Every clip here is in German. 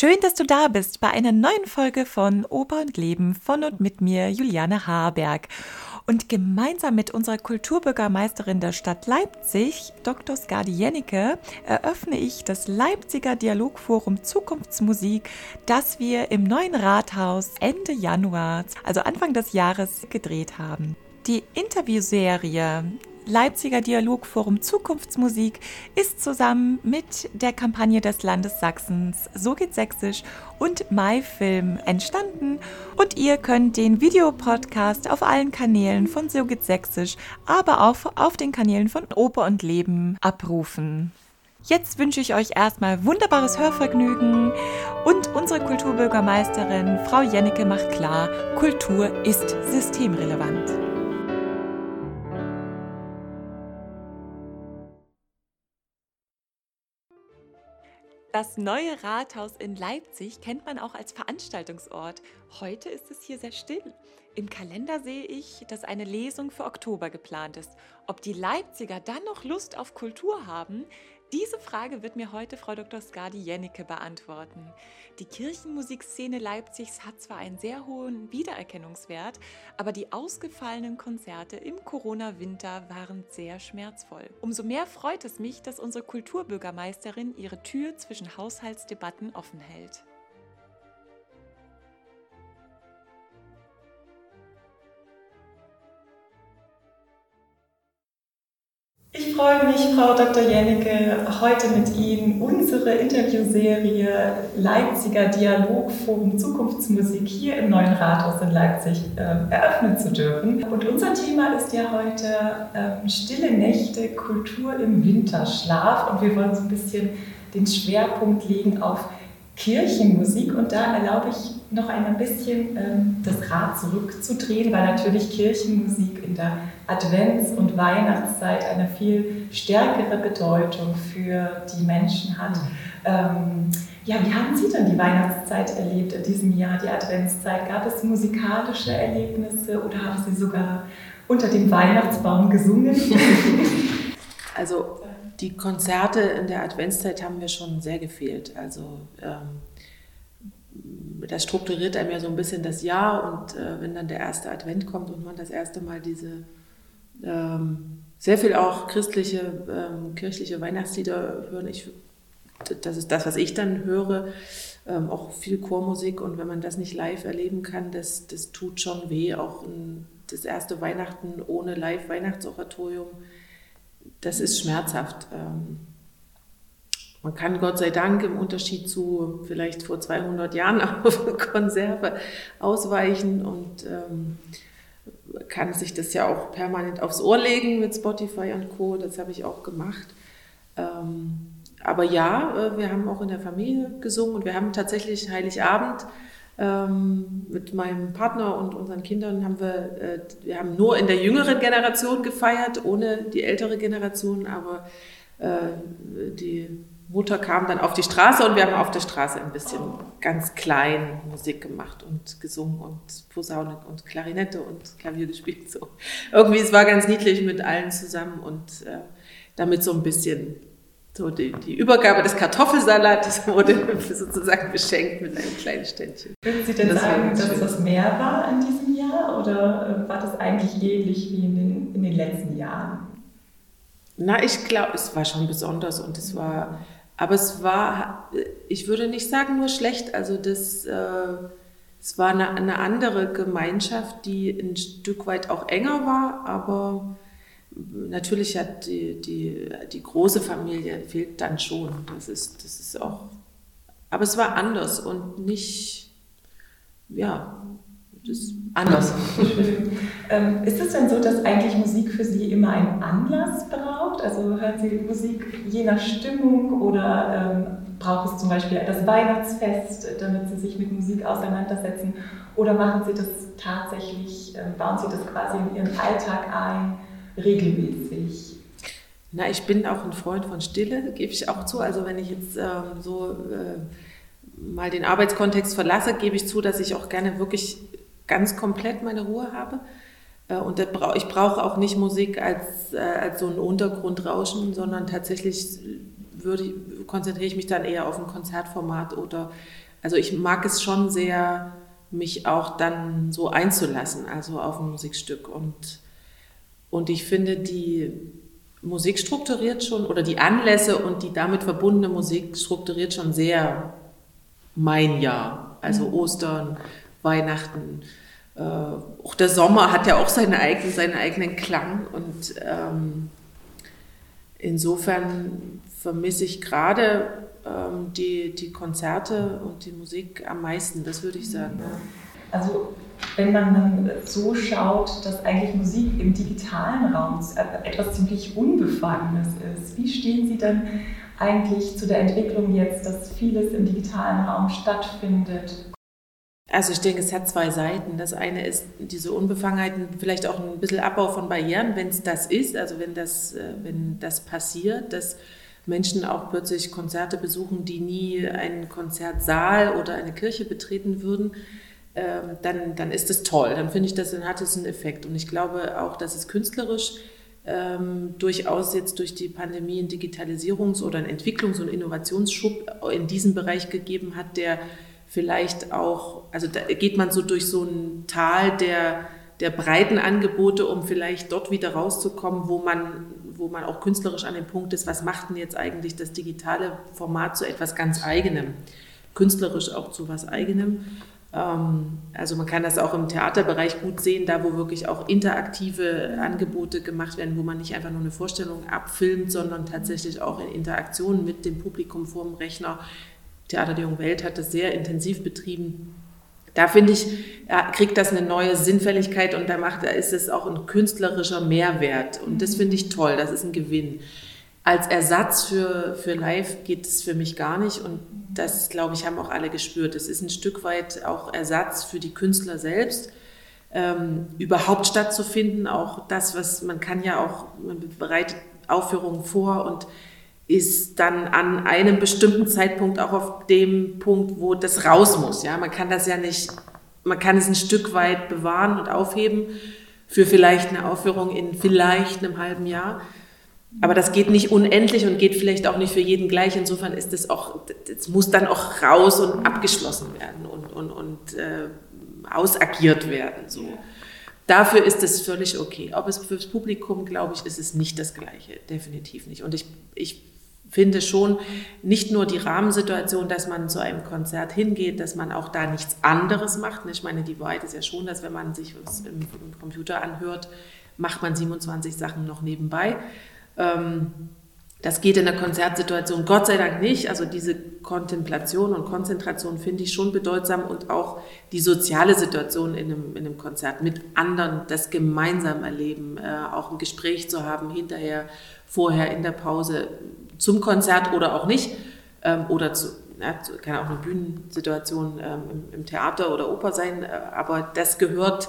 Schön, dass du da bist bei einer neuen Folge von Oper und Leben von und mit mir, Juliane Haberg. Und gemeinsam mit unserer Kulturbürgermeisterin der Stadt Leipzig, Dr. Skadi Jennecke, eröffne ich das Leipziger Dialogforum Zukunftsmusik, das wir im neuen Rathaus Ende Januar, also Anfang des Jahres, gedreht haben. Die Interviewserie Leipziger Dialogforum Zukunftsmusik ist zusammen mit der Kampagne des Landes Sachsens So geht Sächsisch und MyFilm entstanden und ihr könnt den Videopodcast auf allen Kanälen von So geht Sächsisch, aber auch auf den Kanälen von Oper und Leben abrufen. Jetzt wünsche ich euch erstmal wunderbares Hörvergnügen und unsere Kulturbürgermeisterin Frau Jennecke macht klar, Kultur ist systemrelevant. Das neue Rathaus in Leipzig kennt man auch als Veranstaltungsort. Heute ist es hier sehr still. Im Kalender sehe ich, dass eine Lesung für Oktober geplant ist. Ob die Leipziger dann noch Lust auf Kultur haben, diese Frage wird mir heute Frau Dr. Skadi Jennecke beantworten. Die Kirchenmusikszene Leipzigs hat zwar einen sehr hohen Wiedererkennungswert, aber die ausgefallenen Konzerte im Corona-Winter waren sehr schmerzvoll. Umso mehr freut es mich, dass unsere Kulturbürgermeisterin ihre Tür zwischen Haushaltsdebatten offen hält. Freue mich, Frau Dr. Jennecke, heute mit Ihnen unsere Interviewserie Leipziger Dialogforum Zukunftsmusik hier im neuen Rathaus in Leipzig äh, eröffnen zu dürfen. Und unser Thema ist ja heute äh, Stille Nächte, Kultur im Winterschlaf. Und wir wollen so ein bisschen den Schwerpunkt legen auf Kirchenmusik. Und da erlaube ich noch ein bisschen ähm, das Rad zurückzudrehen, weil natürlich Kirchenmusik in der Advents- und Weihnachtszeit eine viel stärkere Bedeutung für die Menschen hat. Ähm, ja, wie haben Sie denn die Weihnachtszeit erlebt in diesem Jahr, die Adventszeit? Gab es musikalische Erlebnisse oder haben Sie sogar unter dem Weihnachtsbaum gesungen? Also die Konzerte in der Adventszeit haben mir schon sehr gefehlt. Also ähm, das strukturiert einem ja so ein bisschen das Jahr und äh, wenn dann der erste Advent kommt und man das erste Mal diese ähm, sehr viel auch christliche, ähm, kirchliche Weihnachtslieder hören, ich, das ist das, was ich dann höre, ähm, auch viel Chormusik und wenn man das nicht live erleben kann, das, das tut schon weh, auch ein, das erste Weihnachten ohne Live-Weihnachtsoratorium, das ist schmerzhaft. Ähm, man kann Gott sei Dank im Unterschied zu vielleicht vor 200 Jahren auf Konserve ausweichen und ähm, kann sich das ja auch permanent aufs Ohr legen mit Spotify und Co. Das habe ich auch gemacht. Ähm, aber ja, äh, wir haben auch in der Familie gesungen und wir haben tatsächlich Heiligabend ähm, mit meinem Partner und unseren Kindern haben wir, äh, wir haben nur in der jüngeren Generation gefeiert, ohne die ältere Generation, aber äh, die Mutter kam dann auf die Straße und wir haben auf der Straße ein bisschen ganz klein Musik gemacht und gesungen und Posaune und Klarinette und Klavier gespielt. So. Irgendwie, es war ganz niedlich mit allen zusammen und äh, damit so ein bisschen so die, die Übergabe des Kartoffelsalats wurde sozusagen beschenkt mit einem kleinen Ständchen. Würden Sie denn das sagen, dass das mehr war in diesem Jahr oder äh, war das eigentlich ähnlich wie in den, in den letzten Jahren? Na, ich glaube, es war schon besonders und es war aber es war, ich würde nicht sagen nur schlecht, also das, äh, es war eine, eine, andere Gemeinschaft, die ein Stück weit auch enger war, aber natürlich hat die, die, die große Familie fehlt dann schon. Das ist, das ist auch, aber es war anders und nicht, ja, das ist anders. ähm, ist es denn so, dass eigentlich Musik für Sie immer einen Anlass braucht? Also hören Sie Musik je nach Stimmung oder ähm, braucht es zum Beispiel das Weihnachtsfest, damit Sie sich mit Musik auseinandersetzen? Oder machen Sie das tatsächlich, äh, bauen Sie das quasi in Ihren Alltag ein, regelmäßig? Na, ich bin auch ein Freund von Stille, gebe ich auch zu. Also wenn ich jetzt ähm, so äh, mal den Arbeitskontext verlasse, gebe ich zu, dass ich auch gerne wirklich ganz komplett meine Ruhe habe. Äh, und ich brauche auch nicht Musik als, äh, als so ein Untergrundrauschen, sondern tatsächlich würde, konzentriere ich mich dann eher auf ein Konzertformat oder, also ich mag es schon sehr, mich auch dann so einzulassen, also auf ein Musikstück. Und, und ich finde, die Musik strukturiert schon, oder die Anlässe und die damit verbundene Musik strukturiert schon sehr mein Jahr. Also mhm. Ostern, Weihnachten, äh, auch der Sommer hat ja auch seine eigenen, seinen eigenen Klang. Und ähm, insofern vermisse ich gerade ähm, die, die Konzerte und die Musik am meisten, das würde ich sagen. Also wenn man dann so schaut, dass eigentlich Musik im digitalen Raum etwas ziemlich Unbefangenes ist, wie stehen Sie dann eigentlich zu der Entwicklung jetzt, dass vieles im digitalen Raum stattfindet? Also ich denke, es hat zwei Seiten. Das eine ist diese Unbefangenheit, vielleicht auch ein bisschen Abbau von Barrieren, wenn es das ist, also wenn das, äh, wenn das passiert, dass Menschen auch plötzlich Konzerte besuchen, die nie einen Konzertsaal oder eine Kirche betreten würden, ähm, dann, dann ist es toll. Dann finde ich, das, dann hat es einen Effekt. Und ich glaube auch, dass es künstlerisch ähm, durchaus jetzt durch die Pandemie einen Digitalisierungs- oder einen Entwicklungs- und Innovationsschub in diesem Bereich gegeben hat, der vielleicht auch, also da geht man so durch so ein Tal der, der breiten Angebote, um vielleicht dort wieder rauszukommen, wo man wo man auch künstlerisch an dem Punkt ist, was macht denn jetzt eigentlich das digitale Format zu etwas ganz Eigenem, künstlerisch auch zu was Eigenem. Ähm, also man kann das auch im Theaterbereich gut sehen, da wo wirklich auch interaktive Angebote gemacht werden, wo man nicht einfach nur eine Vorstellung abfilmt, sondern tatsächlich auch in Interaktion mit dem Publikum vor dem Rechner. Theater der Jungen Welt hat das sehr intensiv betrieben da finde ich, ja, kriegt das eine neue Sinnfälligkeit und da, macht, da ist es auch ein künstlerischer Mehrwert. Und das finde ich toll, das ist ein Gewinn. Als Ersatz für, für Live geht es für mich gar nicht und das, glaube ich, haben auch alle gespürt. Es ist ein Stück weit auch Ersatz für die Künstler selbst. Ähm, überhaupt stattzufinden, auch das, was man kann ja auch, man bereitet Aufführungen vor und ist dann an einem bestimmten Zeitpunkt auch auf dem Punkt, wo das raus muss. Ja, man kann das ja nicht, man kann es ein Stück weit bewahren und aufheben für vielleicht eine Aufführung in vielleicht einem halben Jahr. Aber das geht nicht unendlich und geht vielleicht auch nicht für jeden gleich. Insofern ist es auch, es muss dann auch raus und abgeschlossen werden und, und, und äh, ausagiert werden. So. Dafür ist es völlig okay. Ob es fürs Publikum, glaube ich, ist es nicht das Gleiche. Definitiv nicht. Und ich, ich finde schon nicht nur die Rahmensituation, dass man zu einem Konzert hingeht, dass man auch da nichts anderes macht. Ich meine, die Wahrheit ist ja schon, dass wenn man sich was im, Computer anhört, macht man 27 Sachen noch nebenbei. Ähm, das geht in der Konzertsituation Gott sei Dank nicht. Also diese Kontemplation und Konzentration finde ich schon bedeutsam und auch die soziale Situation in einem, in einem Konzert mit anderen, das gemeinsam erleben, äh, auch ein Gespräch zu haben, hinterher, vorher, in der Pause, zum Konzert oder auch nicht. Ähm, oder zu, ja, kann auch eine Bühnensituation ähm, im, im, Theater oder Oper sein, äh, aber das gehört,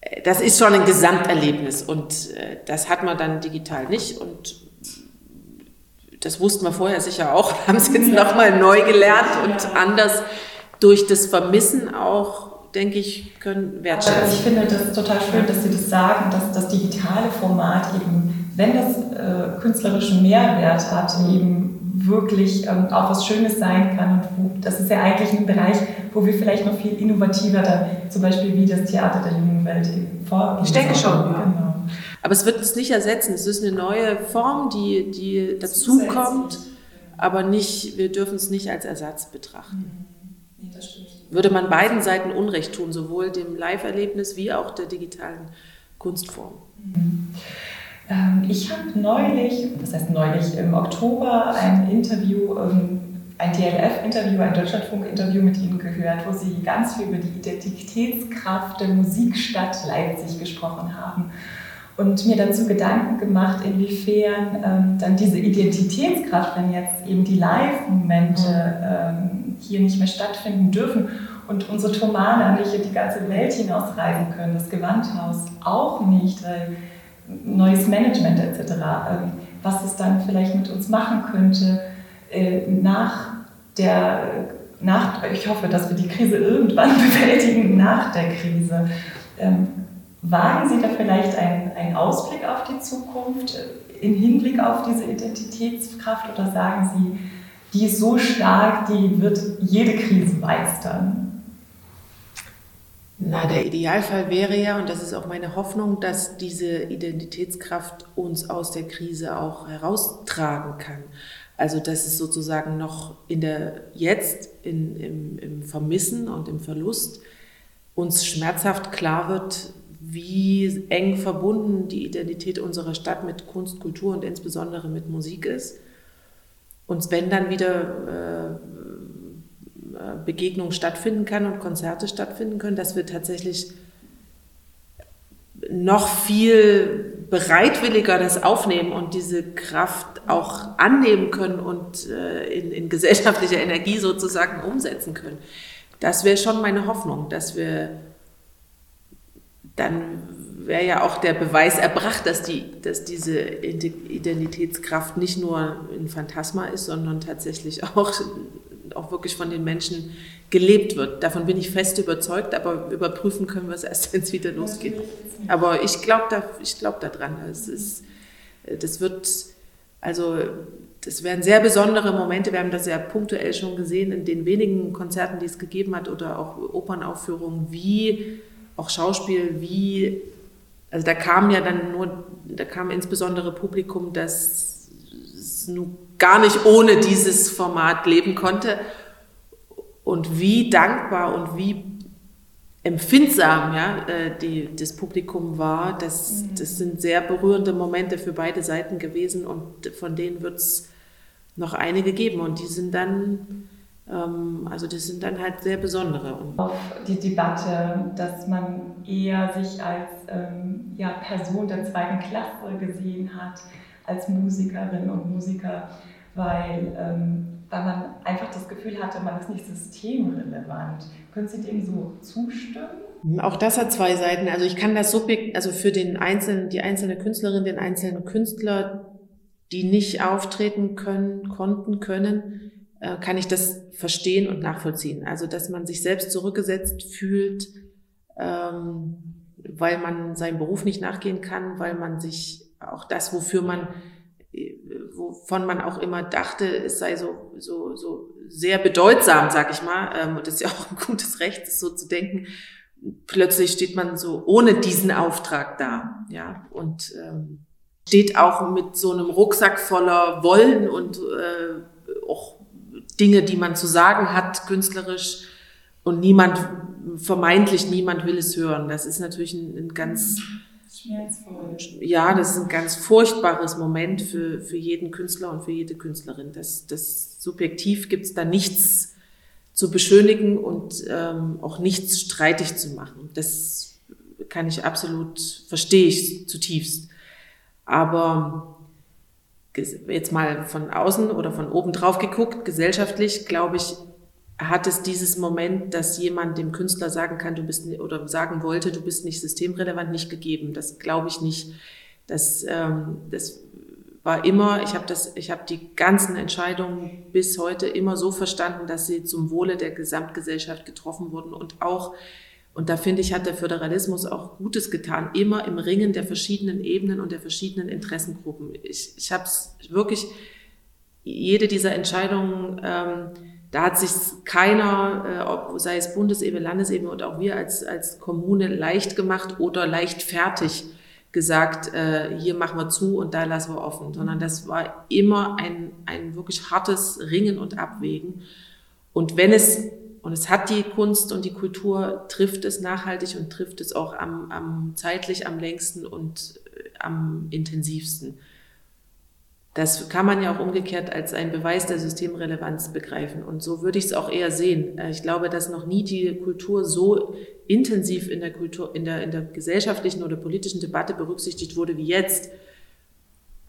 äh, das ist schon ein Gesamterlebnis und äh, das hat man dann digital nicht und das wussten wir vorher sicher auch, haben es jetzt ja. nochmal neu gelernt und anders durch das Vermissen auch, denke ich, können wertschätzen. ich finde das total schön, dass Sie das sagen, dass das digitale Format eben wenn das äh, künstlerischen Mehrwert hat, eben wirklich ähm, auch was Schönes sein kann. Und wo, das ist ja eigentlich ein Bereich, wo wir vielleicht noch viel innovativer dann, zum Beispiel wie das Theater der jungen Welt eben vorgehen. Ich denke schon, ja. Genau. Aber es wird es nicht ersetzen. Es ist eine neue Form, die, die dazukommt, aber nicht, wir dürfen es nicht als Ersatz betrachten. Nee, Würde man beiden Seiten Unrecht tun, sowohl dem Live-Erlebnis wie auch der digitalen Kunstform. Mhm. Ähm, ich habe neulich, das heißt neulich, im Oktober ein Interview, ähm, ein DLF-Interview, ein Deutschlandfunk-Interview mit Ihnen gehört, wo Sie ganz viel über die Identitätskraft der Musikstadt Leipzig gesprochen haben und mir dazu Gedanken gemacht, inwiefern ähm, dann diese Identitätskraft, wenn jetzt eben die Live-Momente ähm, hier nicht mehr stattfinden dürfen und unsere Thomaner nicht in die ganze Welt hinausreisen können, das Gewandhaus auch nicht, weil neues Management etc., ähm, was es dann vielleicht mit uns machen könnte äh, nach der, nach, ich hoffe, dass wir die Krise irgendwann bewältigen nach der Krise. Ähm, wagen Sie da vielleicht einen, einen Ausblick auf die Zukunft? im Hinblick auf diese Identitätskraft oder sagen Sie, die ist so stark, die wird jede Krise meistern? Na, der Idealfall wäre ja, und das ist auch meine Hoffnung, dass diese Identitätskraft uns aus der Krise auch heraustragen kann. Also, dass es sozusagen noch in der, jetzt in, im, im Vermissen und im Verlust uns schmerzhaft klar wird, wie eng verbunden die Identität unserer Stadt mit Kunst, Kultur und insbesondere mit Musik ist. Und wenn dann wieder Begegnungen stattfinden kann und Konzerte stattfinden können, dass wir tatsächlich noch viel bereitwilliger das aufnehmen und diese Kraft auch annehmen können und äh, in, in gesellschaftlicher Energie sozusagen umsetzen können. Das wäre schon meine Hoffnung, dass wir dann wäre ja auch der Beweis erbracht, dass, die, dass diese Identitätskraft nicht nur ein Phantasma ist, sondern tatsächlich auch, auch wirklich von den Menschen gelebt wird. Davon bin ich fest überzeugt, aber überprüfen können wir es erst, wenn es wieder losgeht. Aber ich glaube da, glaub daran. Es ist, das wird, also das werden sehr besondere Momente. Wir haben das ja punktuell schon gesehen in den wenigen Konzerten, die es gegeben hat oder auch Opernaufführungen, wie auch Schauspiel, wie, also da kam ja dann nur, da kam insbesondere Publikum, das nun gar nicht ohne dieses Format leben konnte und wie dankbar und wie empfindsam ja, äh, die, das Publikum war. Das, mhm. das sind sehr berührende Momente für beide Seiten gewesen und von denen wird es noch einige geben und die sind dann ähm, also das sind dann halt sehr besondere. Auf die Debatte, dass man eher sich als ähm, ja, Person der zweiten Klasse gesehen hat, als Musikerin und Musiker, weil, ähm, weil man einfach das Gefühl hatte, man ist nicht systemrelevant. Können Sie dem so zustimmen? Auch das hat zwei Seiten. Also ich kann das Subjekt, also für den einzelnen, die einzelne Künstlerin, den einzelnen Künstler, die nicht auftreten können, konnten, können, äh, kann ich das verstehen und nachvollziehen. Also, dass man sich selbst zurückgesetzt fühlt, ähm, weil man seinem Beruf nicht nachgehen kann, weil man sich auch das, wofür man, äh, wovon man auch immer dachte, es sei so, so, so sehr bedeutsam, sag ich mal, ähm, und das ist ja auch ein gutes Recht, das so zu denken, plötzlich steht man so ohne diesen Auftrag da, ja, und ähm, steht auch mit so einem Rucksack voller Wollen und äh, auch Dinge, die man zu sagen hat, künstlerisch, und niemand, vermeintlich niemand will es hören. Das ist natürlich ein, ein ganz, ja, das ist ein ganz furchtbares Moment für, für jeden Künstler und für jede Künstlerin. Das, das subjektiv gibt es da nichts zu beschönigen und ähm, auch nichts streitig zu machen. Das kann ich absolut, verstehe ich zutiefst. Aber jetzt mal von außen oder von oben drauf geguckt, gesellschaftlich, glaube ich, hat es dieses Moment, dass jemand dem Künstler sagen kann, du bist oder sagen wollte, du bist nicht systemrelevant, nicht gegeben. Das glaube ich nicht. Das, ähm, das war immer, ich habe das, ich habe die ganzen Entscheidungen bis heute immer so verstanden, dass sie zum Wohle der Gesamtgesellschaft getroffen wurden und auch und da finde ich, hat der Föderalismus auch Gutes getan, immer im Ringen der verschiedenen Ebenen und der verschiedenen Interessengruppen. Ich, ich habe es wirklich, jede dieser Entscheidungen, ähm, da hat sich keiner, äh, sei es Bundesebene, Landesebene und auch wir als, als Kommune leicht gemacht oder leicht fertig gesagt, äh, hier machen wir zu und da lassen wir offen, sondern das war immer ein, ein wirklich hartes Ringen und Abwägen. Und wenn es und es hat die Kunst und die Kultur, trifft es nachhaltig und trifft es auch am, am zeitlich am längsten und äh, am intensivsten. Das kann man ja auch umgekehrt als ein Beweis der Systemrelevanz begreifen. Und so würde ich es auch eher sehen. Äh, ich glaube, dass noch nie die Kultur so intensiv in der Kultur, in der, in der gesellschaftlichen oder politischen Debatte berücksichtigt wurde wie jetzt.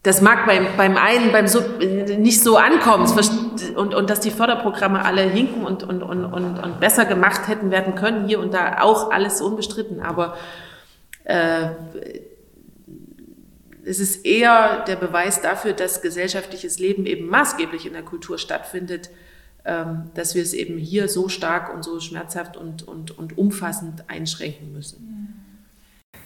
Das mag beim, beim einen beim Sub nicht so ankommen und, und dass die Förderprogramme alle hinken und, und, und, und, und besser gemacht hätten werden können, hier und da auch alles unbestritten, aber äh, es ist eher der Beweis dafür, dass gesellschaftliches Leben eben maßgeblich in der Kultur stattfindet, ähm, dass wir es eben hier so stark und so schmerzhaft und, und, und umfassend einschränken müssen.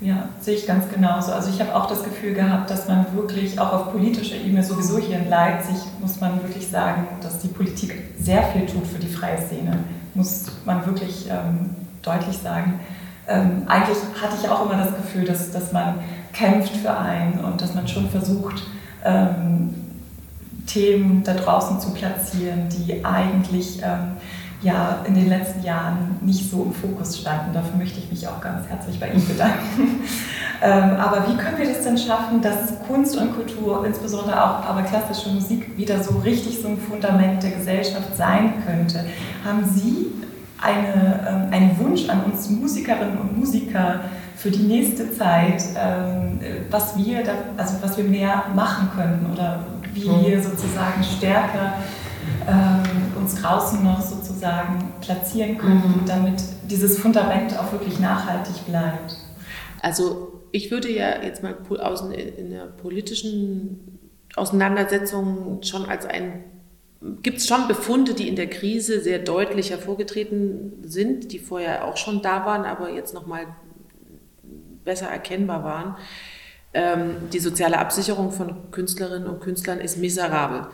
Ja, sehe ich ganz genauso. Also ich habe auch das Gefühl gehabt, dass man wirklich auch auf politischer Ebene, sowieso hier in Leipzig, muss man wirklich sagen, dass die Politik sehr viel tut für die freie Szene. Muss man wirklich ähm, deutlich sagen. Ähm, eigentlich hatte ich auch immer das Gefühl, dass, dass man kämpft für einen und dass man schon versucht, ähm, Themen da draußen zu platzieren, die eigentlich ähm, ja in den letzten Jahren nicht so im Fokus standen. Dafür möchte ich mich auch ganz herzlich bei Ihnen bedanken. ähm, aber wie können wir das denn schaffen, dass Kunst und Kultur, insbesondere auch aber klassische Musik, wieder so richtig so ein Fundament der Gesellschaft sein könnte? Haben Sie eine, ähm, einen Wunsch an uns Musikerinnen und Musiker für die nächste Zeit, ähm, was, wir da, also was wir mehr machen können oder wie mhm. wir sozusagen stärker ähm, uns draußen noch sozusagen platzieren können, mhm. damit dieses Fundament auch wirklich nachhaltig bleibt. Also ich würde ja jetzt mal in der politischen Auseinandersetzung schon als ein gibt es schon Befunde, die in der Krise sehr deutlich hervorgetreten sind, die vorher auch schon da waren, aber jetzt nochmal besser erkennbar waren. Ähm, die soziale Absicherung von Künstlerinnen und Künstlern ist miserabel.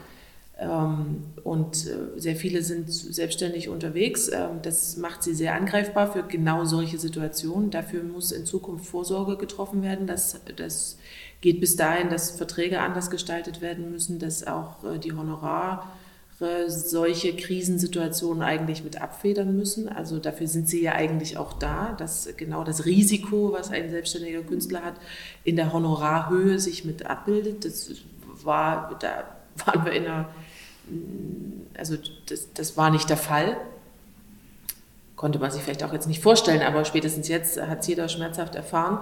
Ähm, und äh, sehr viele sind selbstständig unterwegs. Ähm, das macht sie sehr angreifbar für genau solche Situationen. Dafür muss in Zukunft Vorsorge getroffen werden. Das, das geht bis dahin, dass Verträge anders gestaltet werden müssen, dass auch äh, die Honorare solche Krisensituationen eigentlich mit abfedern müssen. Also dafür sind sie ja eigentlich auch da, dass genau das Risiko, was ein selbstständiger Künstler hat, in der Honorarhöhe sich mit abbildet. Das war, da waren wir in einer also das, das war nicht der Fall. Konnte man sich vielleicht auch jetzt nicht vorstellen, aber spätestens jetzt hat es jeder schmerzhaft erfahren.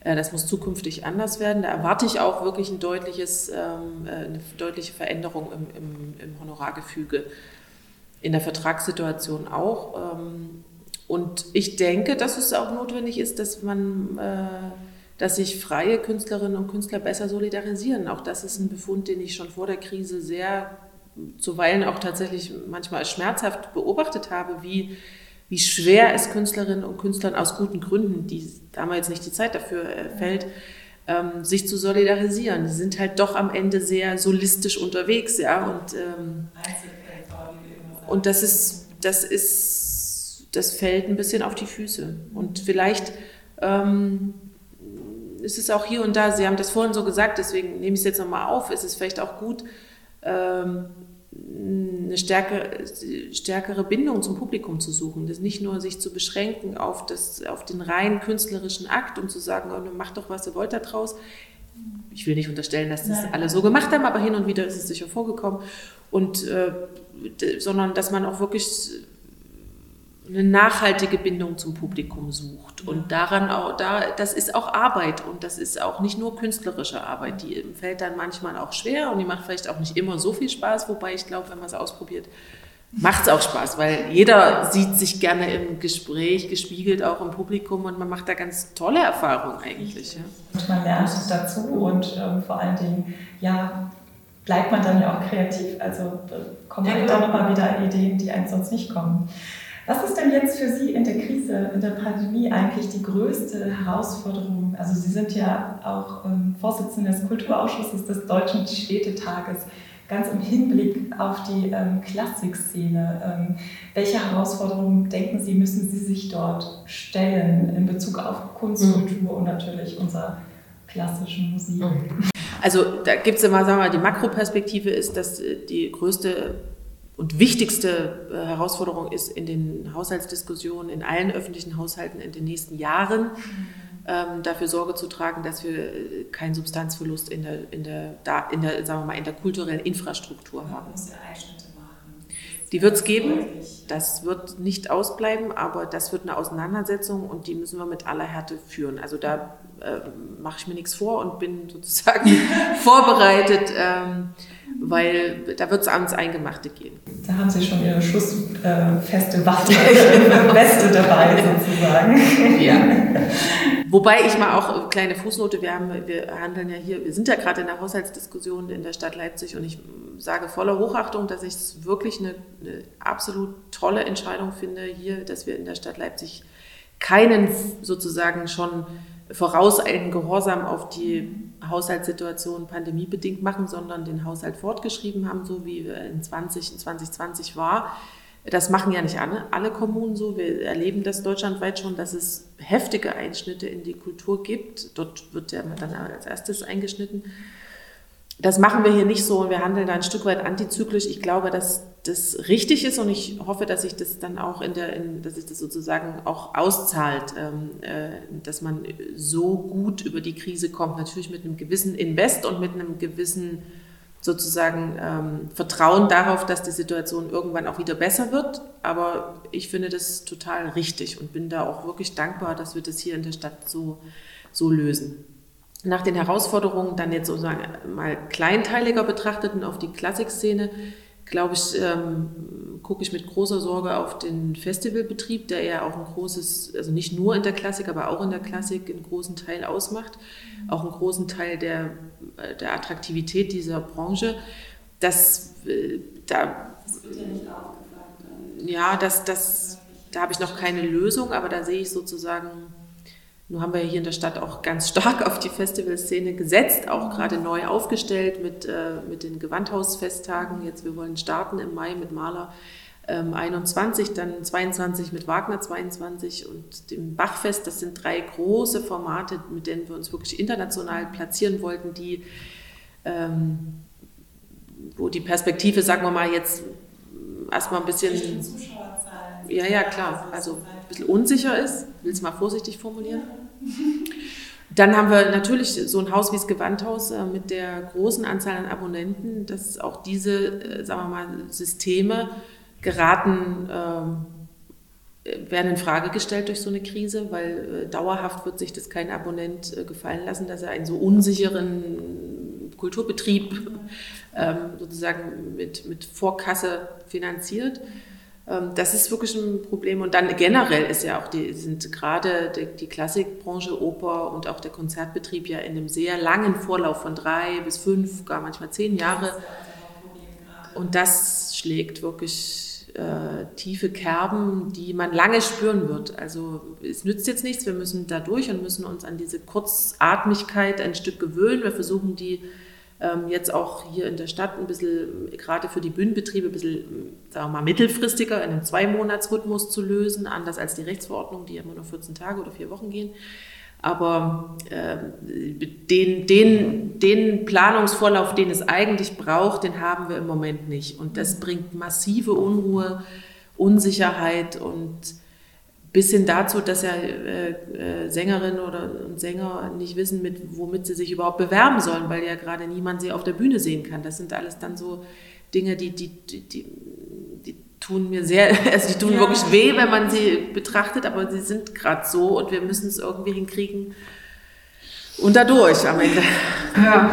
Äh, das muss zukünftig anders werden. Da erwarte ich auch wirklich ein deutliches, ähm, äh, eine deutliche Veränderung im, im, im Honorargefüge, in der Vertragssituation auch. Ähm, und ich denke, dass es auch notwendig ist, dass man, äh, dass sich freie Künstlerinnen und Künstler besser solidarisieren. Auch das ist ein Befund, den ich schon vor der Krise sehr zuweilen auch tatsächlich manchmal schmerzhaft beobachtet habe, wie, wie schwer es Künstlerinnen und Künstlern aus guten Gründen, die damals nicht die Zeit dafür äh, fällt, ähm, sich zu solidarisieren. Die sind halt doch am Ende sehr solistisch unterwegs, ja, und, ähm, und das ist, das ist, das fällt ein bisschen auf die Füße. Und vielleicht ähm, ist es auch hier und da, Sie haben das vorhin so gesagt, deswegen nehme ich es jetzt nochmal auf, ist es vielleicht auch gut, ähm, eine stärkere, stärkere Bindung zum Publikum zu suchen. Das nicht nur sich zu beschränken auf, das, auf den rein künstlerischen Akt und zu sagen, oh, macht doch, was ihr wollt da draus. Ich will nicht unterstellen, dass das Nein. alle so gemacht haben, aber hin und wieder ist es sicher vorgekommen. Und, äh, sondern dass man auch wirklich eine nachhaltige Bindung zum Publikum sucht. Und daran auch, da, das ist auch Arbeit und das ist auch nicht nur künstlerische Arbeit. Die fällt dann manchmal auch schwer und die macht vielleicht auch nicht immer so viel Spaß, wobei ich glaube, wenn man es ausprobiert, macht es auch Spaß, weil jeder sieht sich gerne im Gespräch gespiegelt, auch im Publikum und man macht da ganz tolle Erfahrungen eigentlich. Ja. Und man lernt dazu und ähm, vor allen Dingen, ja, bleibt man dann ja auch kreativ. Also äh, kommen ja, halt dann nochmal wieder Ideen, die einem sonst nicht kommen. Was ist denn jetzt für Sie in der Krise, in der Pandemie eigentlich die größte Herausforderung? Also Sie sind ja auch ähm, Vorsitzender des Kulturausschusses des Deutschen Städtetages. Ganz im Hinblick auf die ähm, Klassikszene. Ähm, welche Herausforderungen denken Sie, müssen Sie sich dort stellen in Bezug auf Kunst, mhm. Kultur und natürlich unserer klassischen Musik? Mhm. Also da gibt es immer, sagen wir mal, die Makroperspektive ist, dass äh, die größte und wichtigste äh, Herausforderung ist in den Haushaltsdiskussionen, in allen öffentlichen Haushalten in den nächsten Jahren, ähm, dafür Sorge zu tragen, dass wir äh, keinen Substanzverlust in der, in der, da, in der, sagen wir mal, in der kulturellen Infrastruktur haben. Die wird es geben, das wird nicht ausbleiben, aber das wird eine Auseinandersetzung und die müssen wir mit aller Härte führen. Also da äh, mache ich mir nichts vor und bin sozusagen vorbereitet. Ähm, weil da wird es ans Eingemachte gehen. Da haben Sie schon Ihre schussfeste Waffe, Weste dabei sozusagen. Ja. Wobei ich mal auch kleine Fußnote, wir, haben, wir handeln ja hier, wir sind ja gerade in der Haushaltsdiskussion in der Stadt Leipzig und ich sage voller Hochachtung, dass ich es wirklich eine, eine absolut tolle Entscheidung finde hier, dass wir in der Stadt Leipzig keinen sozusagen schon vorauseilenden Gehorsam auf die Haushaltssituation pandemiebedingt machen, sondern den Haushalt fortgeschrieben haben, so wie in 20, 2020 war. Das machen ja nicht alle, alle Kommunen so. Wir erleben das deutschlandweit schon, dass es heftige Einschnitte in die Kultur gibt. Dort wird ja dann als erstes eingeschnitten. Das machen wir hier nicht so und wir handeln da ein Stück weit antizyklisch. Ich glaube, dass das richtig ist und ich hoffe, dass sich das dann auch in der, in, dass sich das sozusagen auch auszahlt, ähm, äh, dass man so gut über die Krise kommt. Natürlich mit einem gewissen Invest und mit einem gewissen sozusagen ähm, Vertrauen darauf, dass die Situation irgendwann auch wieder besser wird. Aber ich finde das total richtig und bin da auch wirklich dankbar, dass wir das hier in der Stadt so, so lösen nach den Herausforderungen dann jetzt sozusagen mal kleinteiliger betrachtet und auf die Klassikszene, glaube ich, ähm, gucke ich mit großer Sorge auf den Festivalbetrieb, der ja auch ein großes, also nicht nur in der Klassik, aber auch in der Klassik einen großen Teil ausmacht, auch einen großen Teil der, der Attraktivität dieser Branche. Das, äh, da, wird ja nicht aufgefallen. Ja, das, das, da habe ich noch keine Lösung, aber da sehe ich sozusagen nun haben wir hier in der Stadt auch ganz stark auf die Festivalszene gesetzt, auch gerade neu aufgestellt mit, äh, mit den Gewandhausfesttagen. Jetzt, wir wollen starten im Mai mit Maler ähm, 21, dann 22 mit Wagner 22 und dem Bachfest. Das sind drei große Formate, mit denen wir uns wirklich international platzieren wollten, die, ähm, wo die Perspektive, sagen wir mal, jetzt erstmal ein bisschen. Ja, ja, klar. Also ein bisschen unsicher ist, will es mal vorsichtig formulieren. Dann haben wir natürlich so ein Haus wie das Gewandhaus äh, mit der großen Anzahl an Abonnenten, dass auch diese, äh, sagen wir mal, Systeme geraten, äh, werden in Frage gestellt durch so eine Krise, weil dauerhaft wird sich das kein Abonnent gefallen lassen, dass er einen so unsicheren Kulturbetrieb ähm, sozusagen mit, mit Vorkasse finanziert. Ähm, das ist wirklich ein Problem. Und dann generell ist ja auch die, sind gerade die, die Klassikbranche, Oper und auch der Konzertbetrieb ja in einem sehr langen Vorlauf von drei bis fünf, gar manchmal zehn Jahre. Und das schlägt wirklich äh, tiefe Kerben, die man lange spüren wird. Also es nützt jetzt nichts, wir müssen da durch und müssen uns an diese Kurzatmigkeit ein Stück gewöhnen. Wir versuchen die jetzt auch hier in der Stadt ein bisschen, gerade für die Bühnenbetriebe, ein bisschen, sagen wir mal, mittelfristiger in einem Zwei-Monats-Rhythmus zu lösen, anders als die Rechtsverordnung, die immer nur 14 Tage oder vier Wochen gehen. Aber äh, den, den, den Planungsvorlauf, den es eigentlich braucht, den haben wir im Moment nicht. Und das bringt massive Unruhe, Unsicherheit und bis hin dazu, dass ja äh, äh, Sängerinnen oder Sänger nicht wissen, mit, womit sie sich überhaupt bewerben sollen, weil ja gerade niemand sie auf der Bühne sehen kann. Das sind alles dann so Dinge, die, die, die, die, die tun mir sehr, also die tun ja. wirklich weh, wenn man sie betrachtet, aber sie sind gerade so und wir müssen es irgendwie hinkriegen, und dadurch am Ende. Ja.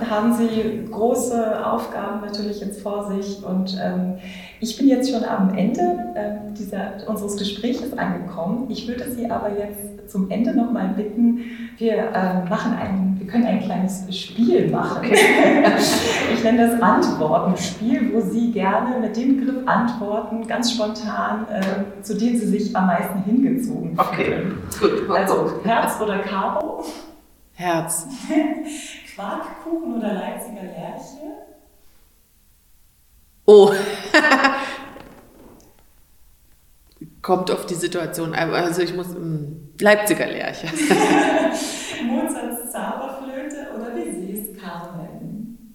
Da haben Sie große Aufgaben natürlich jetzt vor sich. Und ähm, ich bin jetzt schon am Ende äh, dieser, unseres Gesprächs angekommen. Ich würde Sie aber jetzt zum Ende nochmal bitten, wir, äh, machen ein, wir können ein kleines Spiel machen. Ich nenne das Antwortenspiel, wo Sie gerne mit dem Begriff antworten, ganz spontan, äh, zu dem Sie sich am meisten hingezogen fühlen. Okay, gut. Also Herz oder Karo? Herz. Quarkkuchen oder Leipziger Lerche? Oh. Kommt auf die Situation. Also ich muss um, Leipziger Lerche. Mozarts Zauberflöte oder Bizets Carmen?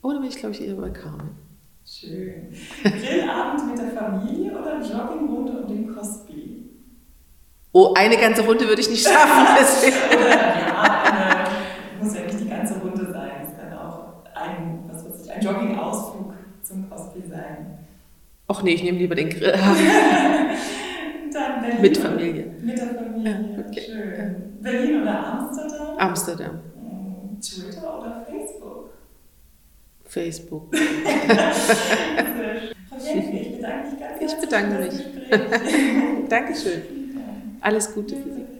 Oh, da bin ich glaube ich eher bei Carmen. Schön. Grillabend mit der Familie oder Joggingrunde und dem Cosby? Oh, eine ganze Runde würde ich nicht schaffen. ja, eine, muss ja nicht die ganze Runde sein. Es kann auch ein, was weiß ich, ein Jogging-Ausflug zum Cosplay sein. Ach nee, ich nehme lieber den Grill. Dann Berlin mit Familie. Mit der Familie, ja, okay. schön. Berlin oder Amsterdam? Amsterdam. Hm, Twitter oder Facebook? Facebook. Frau ich bedanke mich ganz herzlich. Ich bedanke mich. Dankeschön. Alles Gute für Sie.